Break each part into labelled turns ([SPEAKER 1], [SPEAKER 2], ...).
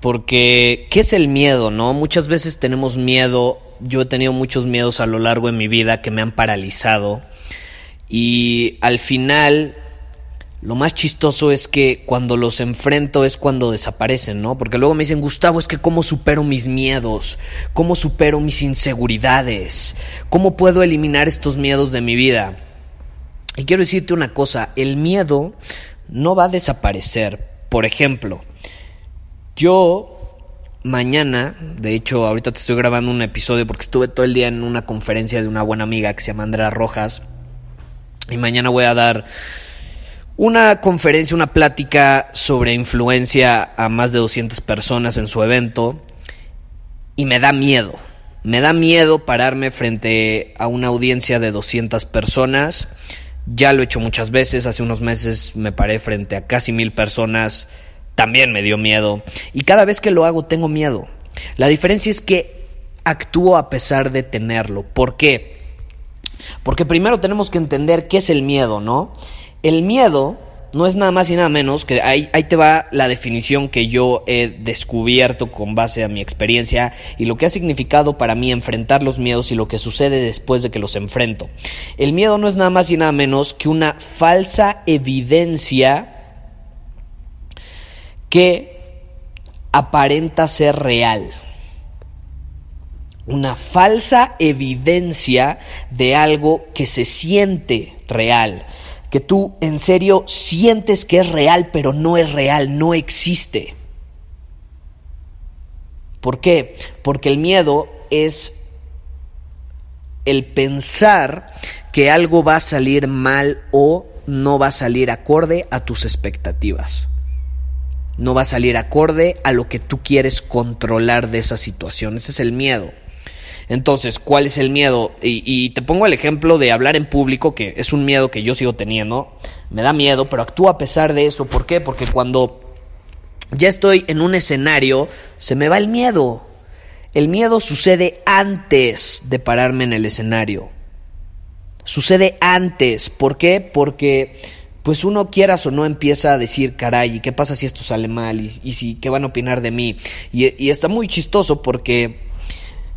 [SPEAKER 1] Porque, ¿qué es el miedo, no? Muchas veces tenemos miedo. Yo he tenido muchos miedos a lo largo de mi vida que me han paralizado. Y al final, lo más chistoso es que cuando los enfrento es cuando desaparecen, ¿no? Porque luego me dicen, Gustavo, es que cómo supero mis miedos, cómo supero mis inseguridades, cómo puedo eliminar estos miedos de mi vida. Y quiero decirte una cosa, el miedo no va a desaparecer. Por ejemplo, yo mañana, de hecho ahorita te estoy grabando un episodio porque estuve todo el día en una conferencia de una buena amiga que se llama Andrea Rojas. Y mañana voy a dar una conferencia, una plática sobre influencia a más de 200 personas en su evento. Y me da miedo. Me da miedo pararme frente a una audiencia de 200 personas. Ya lo he hecho muchas veces, hace unos meses me paré frente a casi mil personas, también me dio miedo. Y cada vez que lo hago tengo miedo. La diferencia es que actúo a pesar de tenerlo. ¿Por qué? Porque primero tenemos que entender qué es el miedo, ¿no? El miedo no es nada más y nada menos que ahí, ahí te va la definición que yo he descubierto con base a mi experiencia y lo que ha significado para mí enfrentar los miedos y lo que sucede después de que los enfrento. El miedo no es nada más y nada menos que una falsa evidencia que aparenta ser real. Una falsa evidencia de algo que se siente real que tú en serio sientes que es real, pero no es real, no existe. ¿Por qué? Porque el miedo es el pensar que algo va a salir mal o no va a salir acorde a tus expectativas. No va a salir acorde a lo que tú quieres controlar de esa situación. Ese es el miedo. Entonces, ¿cuál es el miedo? Y, te pongo el ejemplo de hablar en público, que es un miedo que yo sigo teniendo. Me da miedo, pero actúo a pesar de eso. ¿Por qué? Porque cuando ya estoy en un escenario, se me va el miedo. El miedo sucede antes de pararme en el escenario. Sucede antes. ¿Por qué? Porque pues uno quieras o no empieza a decir, caray, ¿y qué pasa si esto sale mal? ¿Y, si qué van a opinar de mí? Y, y está muy chistoso porque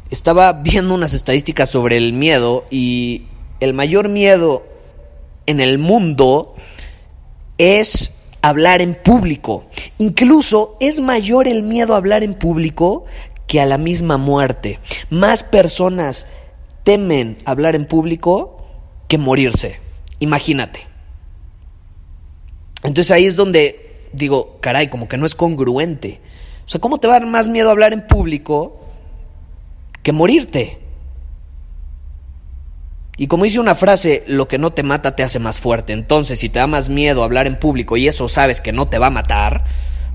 [SPEAKER 1] estaba viendo unas estadísticas sobre el miedo y el mayor miedo en el mundo es hablar en público. Incluso es mayor el miedo a hablar en público que a la misma muerte. Más personas temen hablar en público que morirse. Imagínate. Entonces ahí es donde digo, caray, como que no es congruente. O sea, ¿cómo te va a dar más miedo hablar en público que morirte. Y como dice una frase, lo que no te mata te hace más fuerte. Entonces, si te da más miedo hablar en público y eso sabes que no te va a matar,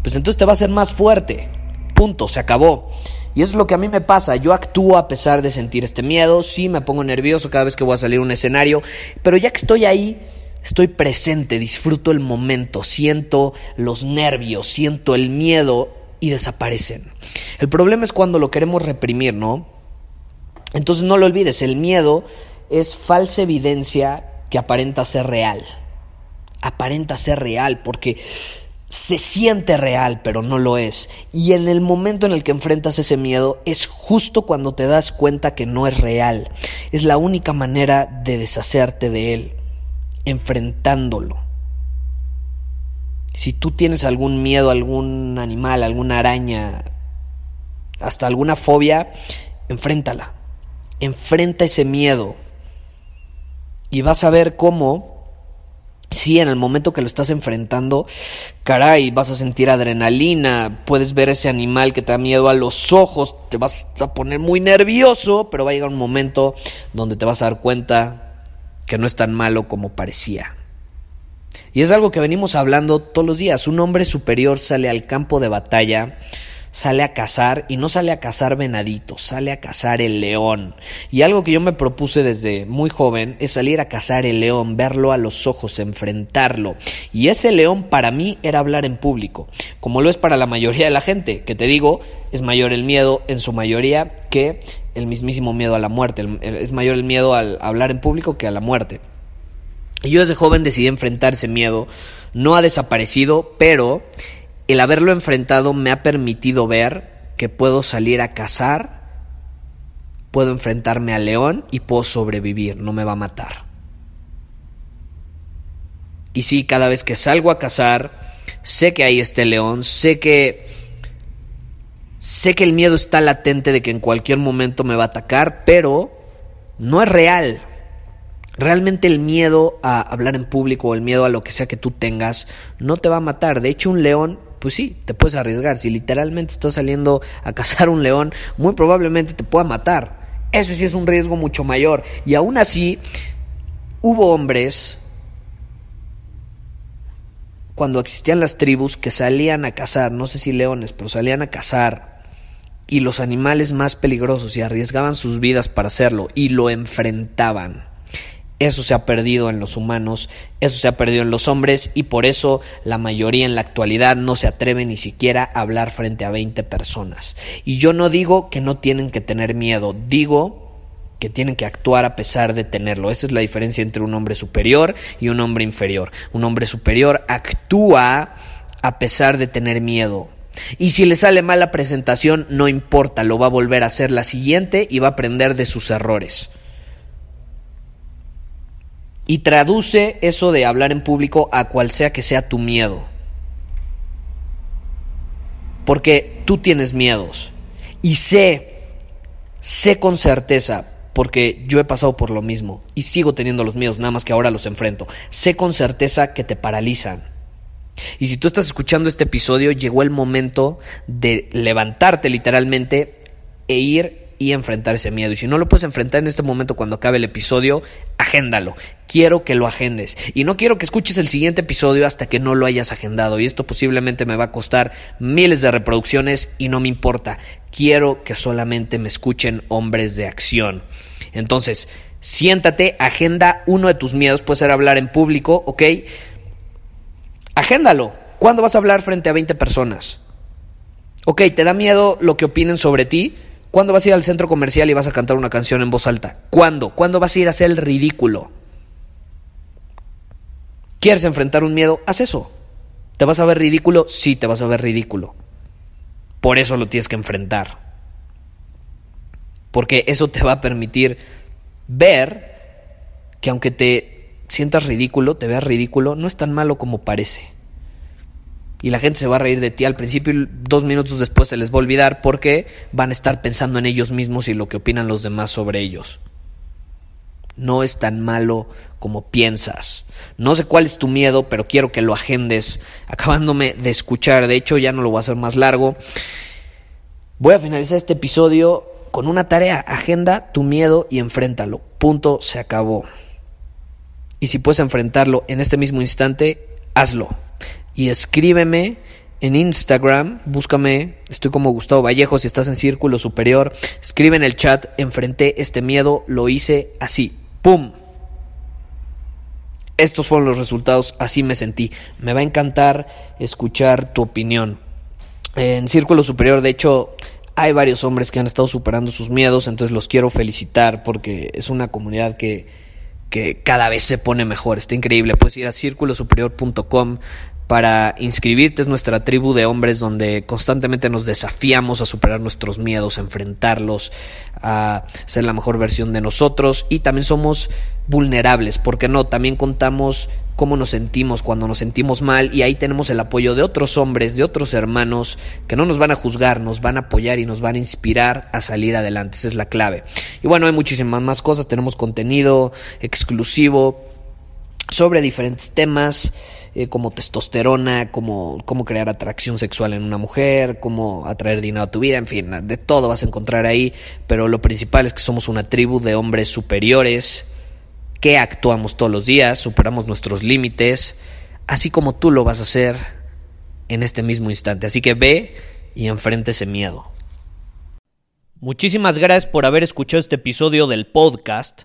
[SPEAKER 1] pues entonces te va a hacer más fuerte. Punto, se acabó. Y eso es lo que a mí me pasa. Yo actúo a pesar de sentir este miedo. Sí, me pongo nervioso cada vez que voy a salir a un escenario. Pero ya que estoy ahí, estoy presente, disfruto el momento, siento los nervios, siento el miedo y desaparecen. El problema es cuando lo queremos reprimir, ¿no? Entonces no lo olvides, el miedo es falsa evidencia que aparenta ser real. Aparenta ser real porque se siente real, pero no lo es. Y en el momento en el que enfrentas ese miedo es justo cuando te das cuenta que no es real. Es la única manera de deshacerte de él, enfrentándolo. Si tú tienes algún miedo a algún animal, alguna araña, hasta alguna fobia, enfréntala. Enfrenta ese miedo. Y vas a ver cómo si en el momento que lo estás enfrentando, caray, vas a sentir adrenalina, puedes ver ese animal que te da miedo a los ojos, te vas a poner muy nervioso, pero va a llegar un momento donde te vas a dar cuenta que no es tan malo como parecía. Y es algo que venimos hablando todos los días. Un hombre superior sale al campo de batalla sale a cazar y no sale a cazar venaditos, sale a cazar el león. Y algo que yo me propuse desde muy joven es salir a cazar el león, verlo a los ojos, enfrentarlo. Y ese león para mí era hablar en público, como lo es para la mayoría de la gente, que te digo, es mayor el miedo en su mayoría que el mismísimo miedo a la muerte, es mayor el miedo al hablar en público que a la muerte. Y yo desde joven decidí enfrentar ese miedo, no ha desaparecido, pero el haberlo enfrentado me ha permitido ver que puedo salir a cazar, puedo enfrentarme al león y puedo sobrevivir, no me va a matar. Y sí, cada vez que salgo a cazar, sé que hay este león, sé que sé que el miedo está latente de que en cualquier momento me va a atacar, pero no es real. Realmente el miedo a hablar en público o el miedo a lo que sea que tú tengas no te va a matar. De hecho, un león pues sí, te puedes arriesgar. Si literalmente estás saliendo a cazar un león, muy probablemente te pueda matar. Ese sí es un riesgo mucho mayor. Y aún así, hubo hombres, cuando existían las tribus, que salían a cazar, no sé si leones, pero salían a cazar. Y los animales más peligrosos y arriesgaban sus vidas para hacerlo y lo enfrentaban. Eso se ha perdido en los humanos, eso se ha perdido en los hombres y por eso la mayoría en la actualidad no se atreve ni siquiera a hablar frente a 20 personas. Y yo no digo que no tienen que tener miedo, digo que tienen que actuar a pesar de tenerlo. Esa es la diferencia entre un hombre superior y un hombre inferior. Un hombre superior actúa a pesar de tener miedo. Y si le sale mal la presentación, no importa, lo va a volver a hacer la siguiente y va a aprender de sus errores y traduce eso de hablar en público a cual sea que sea tu miedo. Porque tú tienes miedos. Y sé, sé con certeza, porque yo he pasado por lo mismo y sigo teniendo los miedos, nada más que ahora los enfrento. Sé con certeza que te paralizan. Y si tú estás escuchando este episodio, llegó el momento de levantarte literalmente e ir y enfrentar ese miedo. Y si no lo puedes enfrentar en este momento cuando acabe el episodio, agéndalo. Quiero que lo agendes. Y no quiero que escuches el siguiente episodio hasta que no lo hayas agendado. Y esto posiblemente me va a costar miles de reproducciones y no me importa. Quiero que solamente me escuchen hombres de acción. Entonces, siéntate, agenda uno de tus miedos. Puede ser hablar en público, ¿ok? Agéndalo. ¿Cuándo vas a hablar frente a 20 personas? Ok, ¿te da miedo lo que opinen sobre ti? ¿Cuándo vas a ir al centro comercial y vas a cantar una canción en voz alta? ¿Cuándo? ¿Cuándo vas a ir a hacer el ridículo? ¿Quieres enfrentar un miedo? Haz eso. ¿Te vas a ver ridículo? Sí, te vas a ver ridículo. Por eso lo tienes que enfrentar. Porque eso te va a permitir ver que aunque te sientas ridículo, te veas ridículo, no es tan malo como parece y la gente se va a reír de ti al principio y dos minutos después se les va a olvidar porque van a estar pensando en ellos mismos y lo que opinan los demás sobre ellos. No es tan malo como piensas. No sé cuál es tu miedo, pero quiero que lo agendes acabándome de escuchar. De hecho, ya no lo voy a hacer más largo. Voy a finalizar este episodio con una tarea. Agenda tu miedo y enfréntalo. Punto, se acabó. Y si puedes enfrentarlo en este mismo instante, hazlo y escríbeme en Instagram, búscame, estoy como Gustavo Vallejo, si estás en Círculo Superior, escribe en el chat, enfrenté este miedo, lo hice así, ¡pum! Estos fueron los resultados, así me sentí. Me va a encantar escuchar tu opinión. En Círculo Superior, de hecho, hay varios hombres que han estado superando sus miedos, entonces los quiero felicitar porque es una comunidad que, que cada vez se pone mejor, está increíble. Puedes ir a círculosuperior.com para inscribirte. Es nuestra tribu de hombres donde constantemente nos desafiamos a superar nuestros miedos, a enfrentarlos, a ser la mejor versión de nosotros y también somos vulnerables, porque no, también contamos cómo nos sentimos cuando nos sentimos mal y ahí tenemos el apoyo de otros hombres, de otros hermanos que no nos van a juzgar, nos van a apoyar y nos van a inspirar a salir adelante, esa es la clave. Y bueno, hay muchísimas más cosas, tenemos contenido exclusivo sobre diferentes temas. Eh, como testosterona, como cómo crear atracción sexual en una mujer, cómo atraer dinero a tu vida, en fin, de todo vas a encontrar ahí, pero lo principal es que somos una tribu de hombres superiores, que actuamos todos los días, superamos nuestros límites, así como tú lo vas a hacer en este mismo instante. Así que ve y enfrente ese miedo. Muchísimas gracias por haber escuchado este episodio del podcast.